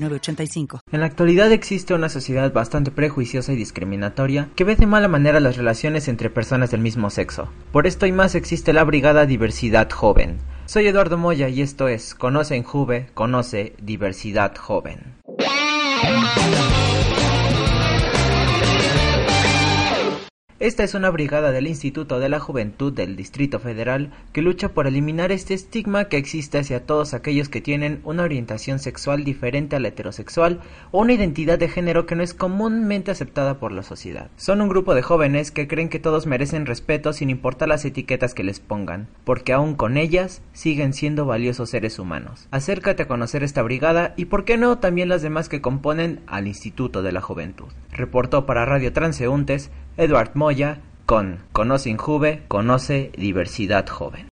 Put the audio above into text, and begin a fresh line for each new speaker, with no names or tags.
en la actualidad existe una sociedad bastante prejuiciosa y discriminatoria que ve de mala manera las relaciones entre personas del mismo sexo. Por esto y más existe la Brigada Diversidad Joven. Soy Eduardo Moya y esto es Conoce en Juve, Conoce Diversidad Joven. Esta es una brigada del Instituto de la Juventud del Distrito Federal que lucha por eliminar este estigma que existe hacia todos aquellos que tienen una orientación sexual diferente a la heterosexual o una identidad de género que no es comúnmente aceptada por la sociedad. Son un grupo de jóvenes que creen que todos merecen respeto sin importar las etiquetas que les pongan, porque aún con ellas siguen siendo valiosos seres humanos. Acércate a conocer esta brigada y por qué no también las demás que componen al Instituto de la Juventud. Reportó para Radio Transeúntes Edward Moya con Conoce Injuve, Conoce Diversidad Joven.